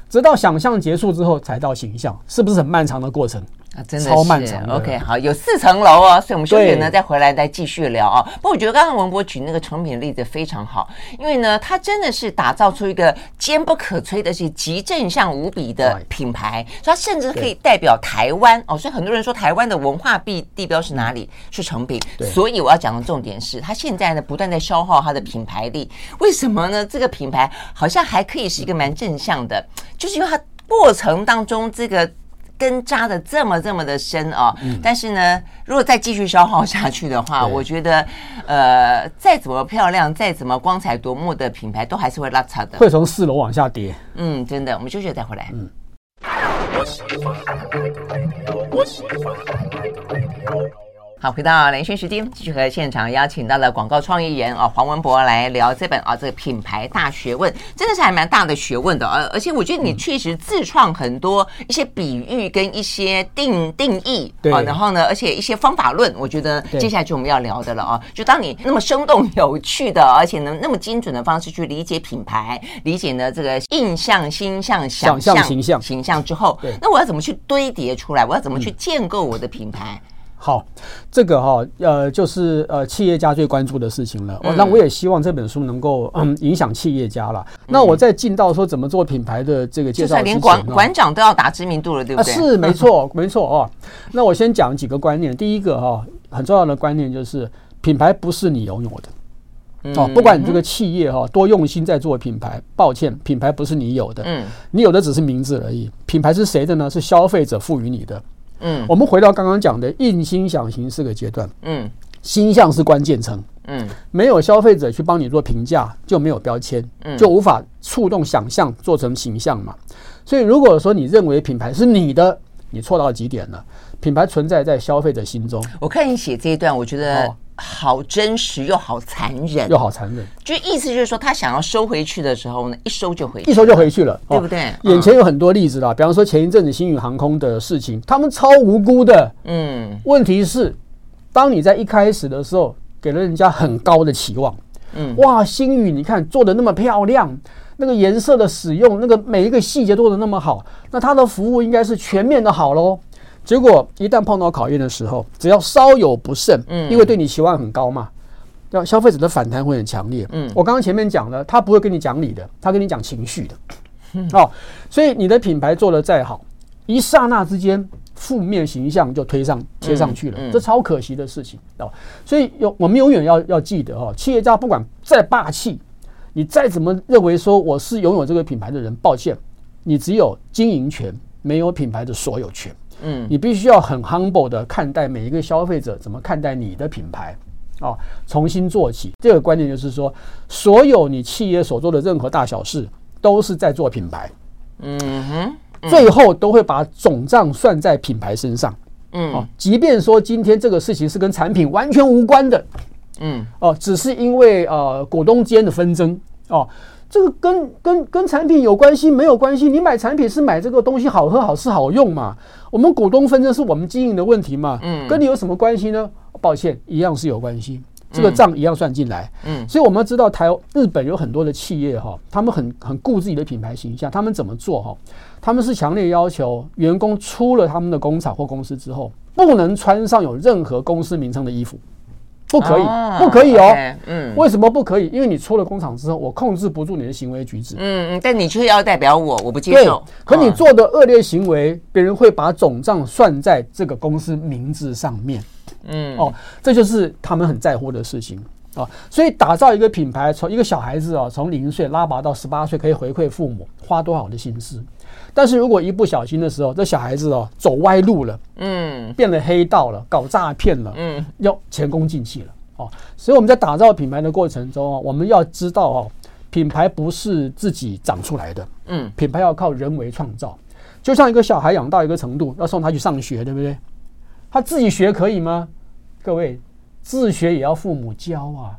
直到想象结束之后才到形象，是不是很漫长的过程？啊，真的是超漫长。OK，好，有四层楼哦，所以我们休息呢，再回来再继续聊啊。不过我觉得刚刚文博举那个成品的例子非常好，因为呢，它真的是打造出一个坚不可摧的是极正向无比的品牌，所以它甚至可以代表台湾哦。所以很多人说台湾的文化地地标是哪里？是成品。所以我要讲的重点是，它现在呢不断在消耗它的品牌力。为什么呢？这个品牌好像还可以是一个蛮正向的，就是因为它过程当中这个。根扎的这么这么的深啊、哦，嗯、但是呢，如果再继续消耗下去的话，我觉得，呃，再怎么漂亮，再怎么光彩夺目的品牌，都还是会拉差的，会从四楼往下跌。嗯，真的，我们休息再回来。嗯。好，回到连线时间，继续和现场邀请到了广告创意人啊黄文博来聊这本啊这个品牌大学问，真的是还蛮大的学问的啊！而且我觉得你确实自创很多一些比喻跟一些定定义啊，然后呢，而且一些方法论，我觉得接下来就我们要聊的了啊！就当你那么生动有趣的，而且能那么精准的方式去理解品牌，理解呢这个印象、心象、想象、形象、形象之后，那我要怎么去堆叠出来？我要怎么去建构我的品牌？好，这个哈、哦，呃，就是呃，企业家最关注的事情了。嗯、那我也希望这本书能够嗯影响企业家了。嗯、那我在进到说怎么做品牌的这个介绍连馆馆长都要打知名度了，对不对？啊、是没错，没错哦。那我先讲几个观念。第一个哈、哦，很重要的观念就是品牌不是你拥有的。嗯、哦，不管你这个企业哈、哦、多用心在做品牌，抱歉，品牌不是你有的。嗯，你有的只是名字而已。品牌是谁的呢？是消费者赋予你的。嗯，我们回到刚刚讲的印心想行四个阶段。嗯，心象是关键层。嗯，没有消费者去帮你做评价，就没有标签，嗯，就无法触动想象做成形象嘛。所以如果说你认为品牌是你的，你错到几点了？品牌存在在消费者心中。我看你写这一段，我觉得、哦。好真实又好残忍，又好残忍。就意思就是说，他想要收回去的时候呢，一收就回去，一收就回去了，对不对？哦，眼前有很多例子啦，比方说前一阵子星宇航空的事情，他们超无辜的。嗯，问题是，当你在一开始的时候给了人家很高的期望，嗯，哇，星宇你看做的那么漂亮，那个颜色的使用，那个每一个细节做的那么好，那他的服务应该是全面的好喽。结果一旦碰到考验的时候，只要稍有不慎，嗯，因为对你期望很高嘛，要消费者的反弹会很强烈。嗯，我刚刚前面讲了，他不会跟你讲理的，他跟你讲情绪的。哦，所以你的品牌做得再好，一刹那之间负面形象就推上贴上去了，这超可惜的事情哦。所以有我们永远要要记得哦，企业家不管再霸气，你再怎么认为说我是拥有这个品牌的人，抱歉，你只有经营权，没有品牌的所有权。嗯，你必须要很 humble 的看待每一个消费者怎么看待你的品牌，哦，重新做起。这个观念就是说，所有你企业所做的任何大小事，都是在做品牌。嗯哼，嗯最后都会把总账算在品牌身上。嗯，哦，即便说今天这个事情是跟产品完全无关的，嗯，哦，只是因为呃股东间的纷争，哦。这个跟跟跟产品有关系没有关系？你买产品是买这个东西好喝好吃好用嘛？我们股东纷争是我们经营的问题嘛？嗯，跟你有什么关系呢？抱歉，一样是有关系，这个账一样算进来。嗯，所以我们要知道台日本有很多的企业哈，他们很很顾自己的品牌形象，他们怎么做哈？他们是强烈要求员工出了他们的工厂或公司之后，不能穿上有任何公司名称的衣服。不可以，哦、不可以哦。Okay, 嗯，为什么不可以？因为你出了工厂之后，我控制不住你的行为举止。嗯嗯，但你却要代表我，我不接受。对，可你做的恶劣行为，别人会把总账算在这个公司名字上面。嗯，哦，这就是他们很在乎的事情啊。所以打造一个品牌，从一个小孩子啊，从零岁拉拔到十八岁，可以回馈父母，花多少的心思。但是如果一不小心的时候，这小孩子哦走歪路了，嗯，变了黑道了，搞诈骗了，嗯，要前功尽弃了哦。所以我们在打造品牌的过程中啊，我们要知道哦，品牌不是自己长出来的，嗯，品牌要靠人为创造。就像一个小孩养到一个程度，要送他去上学，对不对？他自己学可以吗？各位，自学也要父母教啊。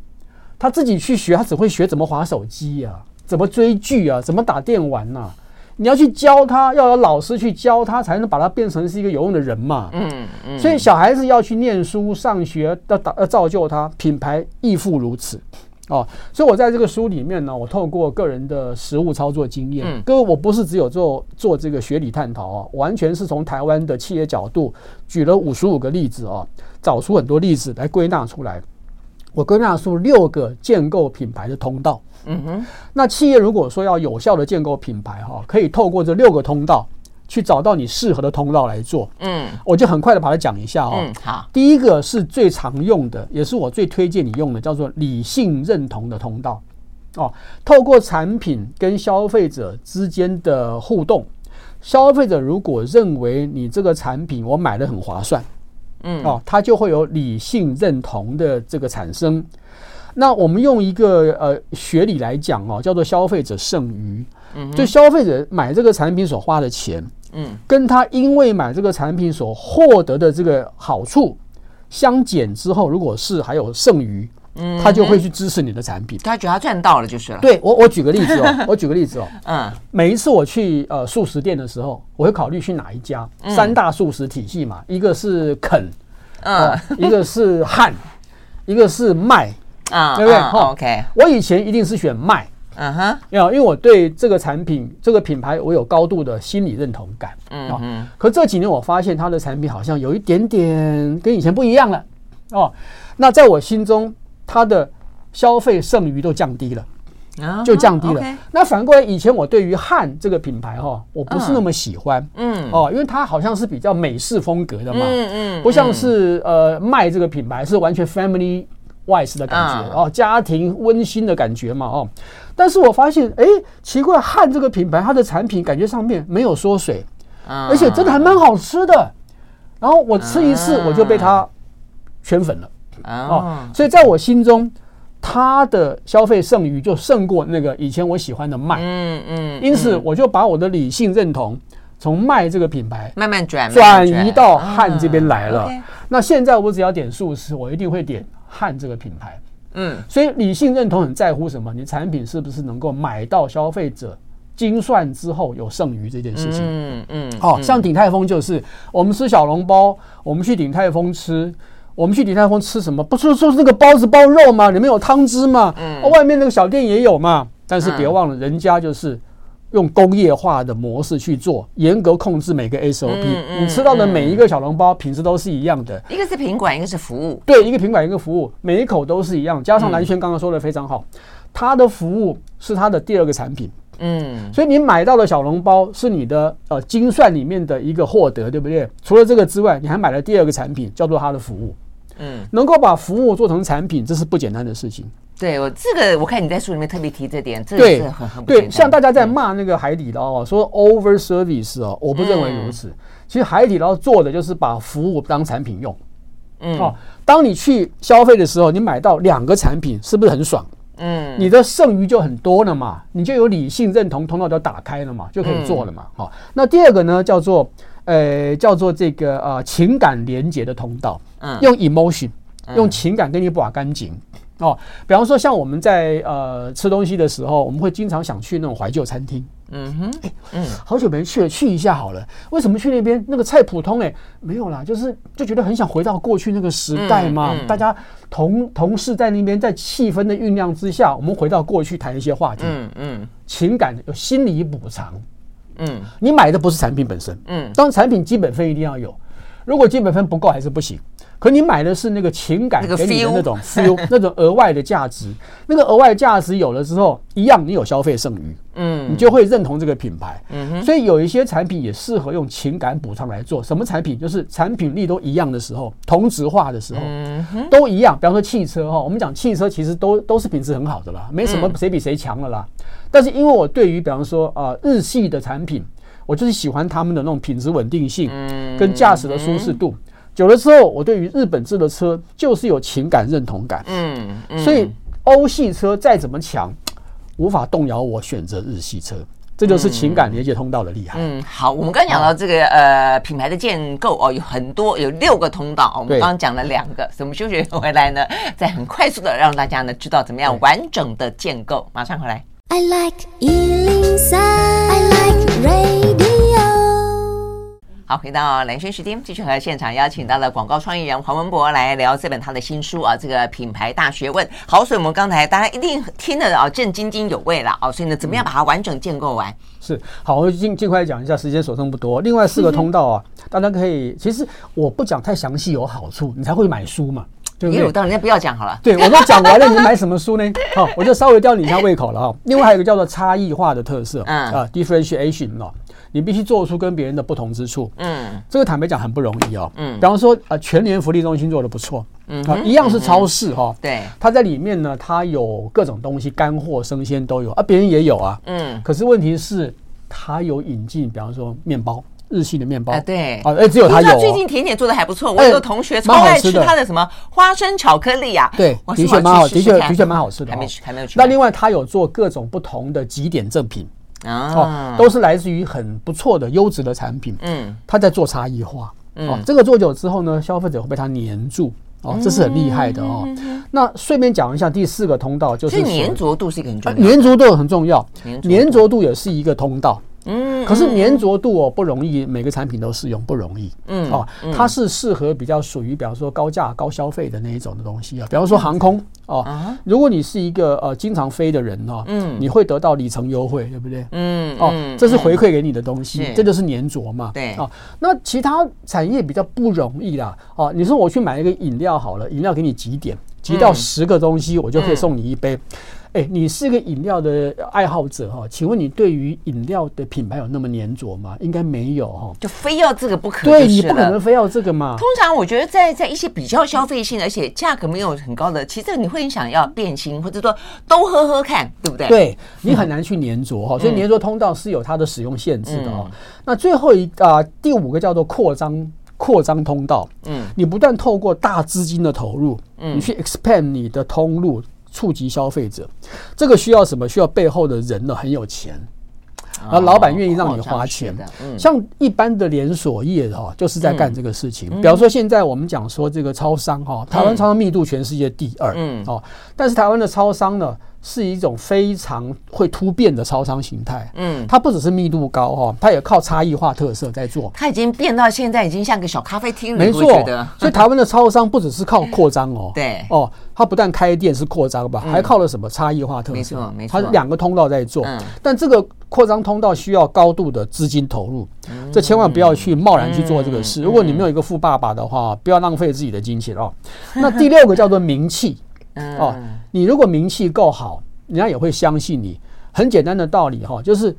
他自己去学，他只会学怎么滑手机呀，怎么追剧啊，怎么打电玩呐？你要去教他，要有老师去教他，才能把他变成是一个有用的人嘛。嗯嗯。嗯，所以小孩子要去念书、上学，要打要造就他，品牌亦复如此。哦，所以我在这个书里面呢，我透过个人的实务操作经验，嗯，各位我不是只有做做这个学理探讨哦，完全是从台湾的企业角度举了五十五个例子哦，找出很多例子来归纳出来。我归纳出六个建构品牌的通道。嗯哼，那企业如果说要有效的建构品牌哈，可以透过这六个通道去找到你适合的通道来做。嗯，我就很快的把它讲一下哦。嗯，好。第一个是最常用的，也是我最推荐你用的，叫做理性认同的通道。哦，透过产品跟消费者之间的互动，消费者如果认为你这个产品我买的很划算。嗯哦，它就会有理性认同的这个产生。那我们用一个呃学理来讲哦，叫做消费者剩余。嗯，就消费者买这个产品所花的钱，嗯，跟他因为买这个产品所获得的这个好处相减之后，如果是还有剩余，嗯，他就会去支持你的产品。他觉得他赚到了就是了。对，我我举个例子哦，我举个例子哦，嗯，每一次我去呃素食店的时候，我会考虑去哪一家？三大素食体系嘛，一个是肯。嗯，一个是汉，一个是麦，啊，对不对？OK，我以前一定是选麦，嗯哼，因为因为我对这个产品、这个品牌我有高度的心理认同感，嗯嗯。可这几年我发现它的产品好像有一点点跟以前不一样了，哦，那在我心中，它的消费剩余都降低了。就降低了。那反过来，以前我对于汉这个品牌哈，我不是那么喜欢。嗯哦，因为它好像是比较美式风格的嘛。嗯嗯。不像是呃麦这个品牌是完全 family wise 的感觉哦，家庭温馨的感觉嘛哦。但是我发现，哎，奇怪，汉这个品牌它的产品感觉上面没有缩水，而且真的还蛮好吃的。然后我吃一次我就被它圈粉了。哦，所以在我心中。它的消费剩余就胜过那个以前我喜欢的卖，嗯嗯，因此我就把我的理性认同从卖这个品牌慢慢转转移到汉这边来了。那现在我只要点素食，我一定会点汉这个品牌，嗯，所以理性认同很在乎什么？你产品是不是能够买到消费者精算之后有剩余这件事情？嗯嗯，好像鼎泰丰就是我们吃小笼包，我们去鼎泰丰吃。我们去鼎泰丰吃什么？不是说是那个包子包肉吗？里面有汤汁吗？嗯，外面那个小店也有嘛。但是别忘了，人家就是用工业化的模式去做，严格控制每个 SOP。你吃到的每一个小笼包品质都是一样的。一个是品管，一个是服务。对，一个品管，一个服务，每一口都是一样。加上蓝轩刚刚说的非常好，他的服务是他的第二个产品。嗯，所以你买到的小笼包是你的呃精算里面的一个获得，对不对？除了这个之外，你还买了第二个产品，叫做他的服务。嗯，能够把服务做成产品，这是不简单的事情。对我这个，我看你在书里面特别提这点，这个是很很对。像大家在骂那个海底捞啊，说 over service 哦，我不认为如此。其实海底捞做的就是把服务当产品用。嗯，哦，当你去消费的时候，你买到两个产品，是不是很爽？嗯，你的剩余就很多了嘛，你就有理性认同通道就打开了嘛，就可以做了嘛。好，那第二个呢，叫做呃，叫做这个呃情感连接的通道。用 emotion，用情感跟你把干净哦。比方说，像我们在呃吃东西的时候，我们会经常想去那种怀旧餐厅。嗯哼，哎，嗯，好久没去了，去一下好了。为什么去那边？那个菜普通哎，没有啦，就是就觉得很想回到过去那个时代嘛。大家同同事在那边，在气氛的酝酿之下，我们回到过去谈一些话题。嗯嗯，情感有心理补偿。嗯，你买的不是产品本身。嗯，当然产品基本费一定要有，如果基本分不够还是不行。可你买的是那个情感给你的那种 feel，那种额外的价值，那个额外价值有了之后，一样你有消费剩余，嗯，你就会认同这个品牌。所以有一些产品也适合用情感补偿来做。什么产品？就是产品力都一样的时候，同质化的时候，都一样。比方说汽车哈，我们讲汽车其实都都是品质很好的啦，没什么谁比谁强了啦。但是因为我对于比方说啊日系的产品，我就是喜欢他们的那种品质稳定性，跟驾驶的舒适度。久了之后，我对于日本制的车就是有情感认同感。嗯，嗯，所以欧系车再怎么强，无法动摇我选择日系车。这就是情感连接通道的厉害。嗯，好，我们刚刚讲到这个呃品牌的建构哦，有很多有六个通道。我们刚刚讲了两个，所以我们休息回来呢，再很快速的让大家呢知道怎么样完整的建构。马上回来。I like 103, I like radio 好，回到蓝轩时间，继续和现场邀请到了广告创意人黄文博来聊这本他的新书啊，这个品牌大学问。好，所以我们刚才大家一定听得啊，正津津有味了啊，所以呢，怎么样把它完整建构完？是，好，我尽尽快讲一下，时间所剩不多。另外四个通道啊，大家可以，其实我不讲太详细，有好处，你才会买书嘛。对不对？也有道理，那不要讲好了。对，我都讲完了，你买什么书呢？好，我就稍微吊你一下胃口了哈。另外还有一个叫做差异化的特色，嗯啊，differentiation 哦，你必须做出跟别人的不同之处。嗯，这个坦白讲很不容易哦。嗯，比方说啊，全年福利中心做的不错，嗯啊，一样是超市哈。对，它在里面呢，它有各种东西，干货、生鲜都有啊，别人也有啊。嗯，可是问题是，它有引进，比方说面包。日系的面包，对，啊，哎，只有他有。最近甜点做的还不错，我有个同学超爱吃他的什么花生巧克力啊。对，的确蛮好，的确的确蛮好吃的。还没去，还没有去。那另外他有做各种不同的几点赠品啊，都是来自于很不错的优质的产品。嗯，他在做差异化。哦，这个做久之后呢，消费者会被他黏住。哦，这是很厉害的哦。那顺便讲一下第四个通道，就是粘着度是一个很重要，粘着度很重要，粘着度也是一个通道。嗯，可是粘着度哦不容易，每个产品都适用不容易。嗯哦，它是适合比较属于比方说高价高消费的那一种的东西啊，比方说航空哦，如果你是一个呃经常飞的人哦，嗯，你会得到里程优惠，对不对？嗯哦，这是回馈给你的东西，这就是粘着嘛。对哦，那其他产业比较不容易啦。哦，你说我去买一个饮料好了，饮料给你集点，集到十个东西，我就可以送你一杯。哎，你是个饮料的爱好者哈？请问你对于饮料的品牌有那么粘着吗？应该没有哈，就非要这个不可。对，你不可能非要这个嘛。通常我觉得在在一些比较消费性而且价格没有很高的，其实你会很想要变心，或者说都喝喝看，对不对？对，你很难去粘着哈，所以粘着通道是有它的使用限制的哦。那最后一啊，第五个叫做扩张扩张通道，嗯，你不断透过大资金的投入，嗯，你去 expand 你的通路。触及消费者，这个需要什么？需要背后的人呢很有钱，然后老板愿意让你花钱。像一般的连锁业哈，就是在干这个事情。比方说，现在我们讲说这个超商哈，台湾超商密度全世界第二，嗯哦，但是台湾的超商呢，是一种非常会突变的超商形态，嗯，它不只是密度高哈，它也靠差异化特色在做。它已经变到现在已经像个小咖啡厅了，没错。所以台湾的超商不只是靠扩张哦，对哦，它不但开店是扩张吧，还靠了什么差异化特色？没错，没错，它是两个通道在做。但这个扩张通道需要高度的资金投入，这千万不要去贸然去做这个事。如果你没有一个富爸爸的话，不要浪费自己的金钱哦。那第六个叫做名气。哦，你如果名气够好，人家也会相信你。很简单的道理哈，就是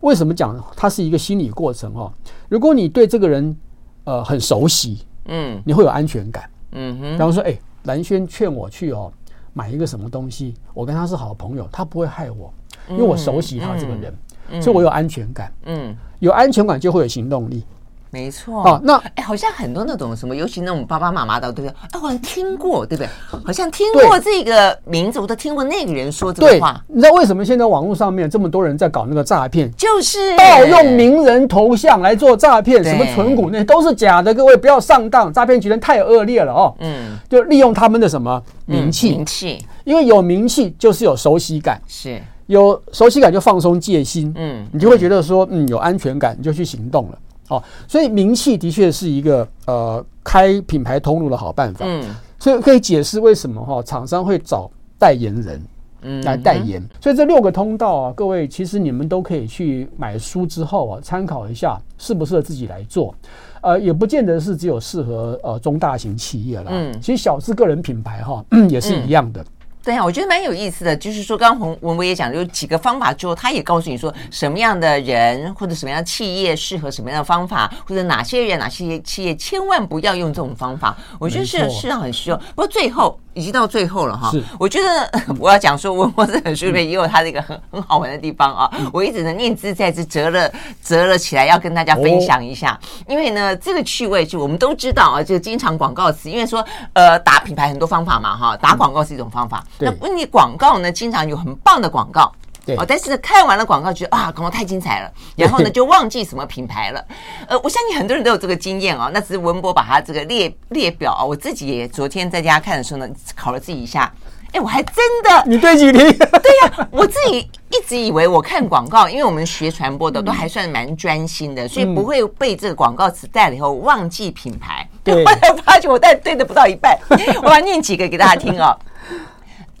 为什么讲它是一个心理过程哈。如果你对这个人呃很熟悉，嗯，你会有安全感，嗯哼。比方说，哎，蓝轩劝我去哦买一个什么东西，我跟他是好朋友，他不会害我，因为我熟悉他这个人，所以我有安全感，嗯，有安全感就会有行动力。没错哦，那哎，好像很多那种什么，尤其那种爸爸妈妈的，对不对？哎，好像听过，对不对？好像听过这个名字，我都听过那个人说这个话。你知道为什么现在网络上面这么多人在搞那个诈骗？就是盗用名人头像来做诈骗，什么存股那都是假的，各位不要上当，诈骗集团太恶劣了哦。嗯，就利用他们的什么名气？名气，因为有名气就是有熟悉感，是有熟悉感就放松戒心，嗯，你就会觉得说，嗯，有安全感，你就去行动了。哦，所以名气的确是一个呃开品牌通路的好办法。嗯，所以可以解释为什么哈厂商会找代言人嗯来代言。所以这六个通道啊，各位其实你们都可以去买书之后啊参考一下，适不适合自己来做。呃，也不见得是只有适合呃中大型企业啦。嗯，其实小资个人品牌哈 也是一样的。对呀，我觉得蛮有意思的，就是说，刚刚文文博也讲，有几个方法之后，他也告诉你说，什么样的人或者什么样的企业适合什么样的方法，或者哪些人、哪些企业千万不要用这种方法。我觉得是是上很需要。不过最后已经到最后了哈，我觉得 我要讲说，文博这本书里面也有它的一个很很好玩的地方啊，我一直呢念兹在兹折了折了起来，要跟大家分享一下。因为呢，这个趣味就我们都知道啊，就经常广告词，因为说呃打品牌很多方法嘛哈，打广告是一种方法。那问你广告呢，经常有很棒的广告，对哦，但是，看完了广告觉得啊，广告太精彩了，然后呢就忘记什么品牌了。呃，我相信很多人都有这个经验哦。那只是文博把他这个列列表啊，我自己也昨天在家看的时候呢，考了自己一下。哎，我还真的，你对几题？对呀，我自己一直以为我看广告，因为我们学传播的都还算蛮专心的，所以不会被这个广告词带了以后忘记品牌。对，后来发觉我带对的不到一半，我要念几个给大家听哦。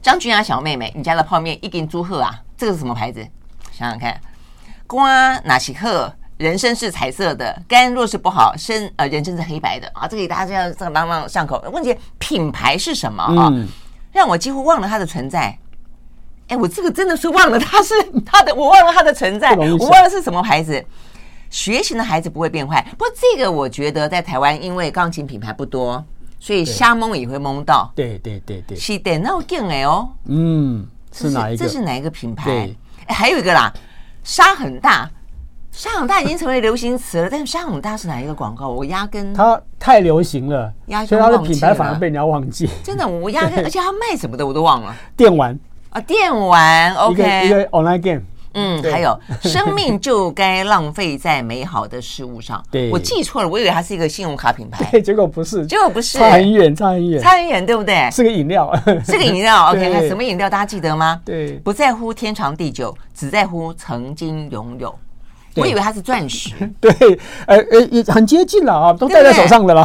张君雅小妹妹，你家的泡面一斤祝贺啊，这个是什么牌子？想想看，瓜哪西克。人生是彩色的，肝若是不好，身呃人生是黑白的啊！这个给大家这样这个朗朗上口。问题品牌是什么啊？嗯、让我几乎忘了它的存在。哎，我这个真的是忘了它是 它的，我忘了它的存在，我忘了是什么牌子。学习的孩子不会变坏，不过这个我觉得在台湾，因为钢琴品牌不多，所以瞎蒙也会蒙到。对对对对，是电脑镜哎哦，嗯，是哪一个？这是哪一个品牌？哎，还有一个啦，沙很大。沙很大已经成为流行词了，但是沙很大是哪一个广告？我压根它太流行了，压根所以它的品牌反而被人家忘记。真的，我压根，而且它卖什么的我都忘了。电玩啊，电玩，OK，一个 online game。嗯，还有生命就该浪费在美好的事物上。对，我记错了，我以为它是一个信用卡品牌，结果不是，结果不是，差很远，差很远，差很远，对不对？是个饮料，是个饮料。OK，什么饮料？大家记得吗？对，不在乎天长地久，只在乎曾经拥有。我以为它是钻石，对，呃呃，也很接近了啊，都戴在手上的了。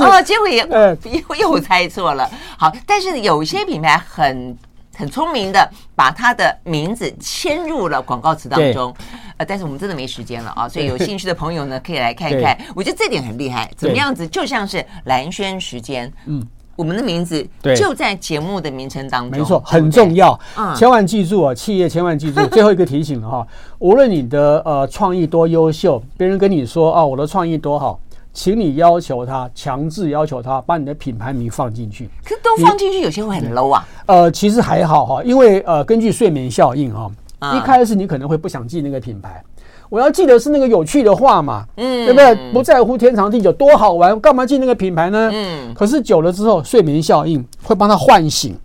哦，结果也呃又又猜错了。好，但是有些品牌很很聪明的，把他的名字嵌入了广告词当中。呃，但是我们真的没时间了啊，所以有兴趣的朋友呢，可以来看一看。我觉得这点很厉害，怎么样子就像是蓝轩时间，嗯。我们的名字就在节目的名称当中，没错，很重要。嗯，千万记住啊，企业千万记住。最后一个提醒了哈，无论你的呃创意多优秀，别人跟你说啊，我的创意多好，请你要求他，强制要求他把你的品牌名放进去。可都放进去，有些会很 low 啊。呃，其实还好哈，因为呃，根据睡眠效应哈，一开始你可能会不想记那个品牌。我要记得是那个有趣的话嘛，嗯，对不对？不在乎天长地久，多好玩，干嘛记那个品牌呢？嗯，可是久了之后，睡眠效应会帮他唤醒，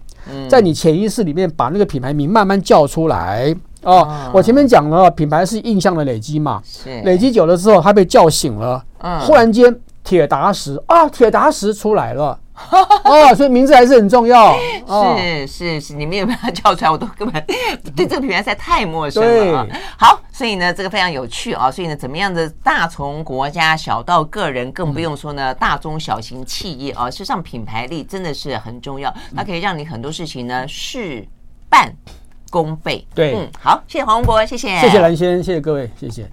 在你潜意识里面把那个品牌名慢慢叫出来哦。我前面讲了，品牌是印象的累积嘛，累积久了之后，他被叫醒了，忽然间铁达时啊，铁达时出来了。哦，所以名字还是很重要。是是是，你们有没有叫出来？我都根本 对这个品牌实在太陌生了啊。好，所以呢，这个非常有趣啊。所以呢，怎么样的大从国家小到个人，更不用说呢，大中小型企业啊，事实上品牌力真的是很重要，它可以让你很多事情呢事半功倍。对，嗯，好，谢谢黄文博，谢谢，谢谢蓝先，谢谢各位，谢谢。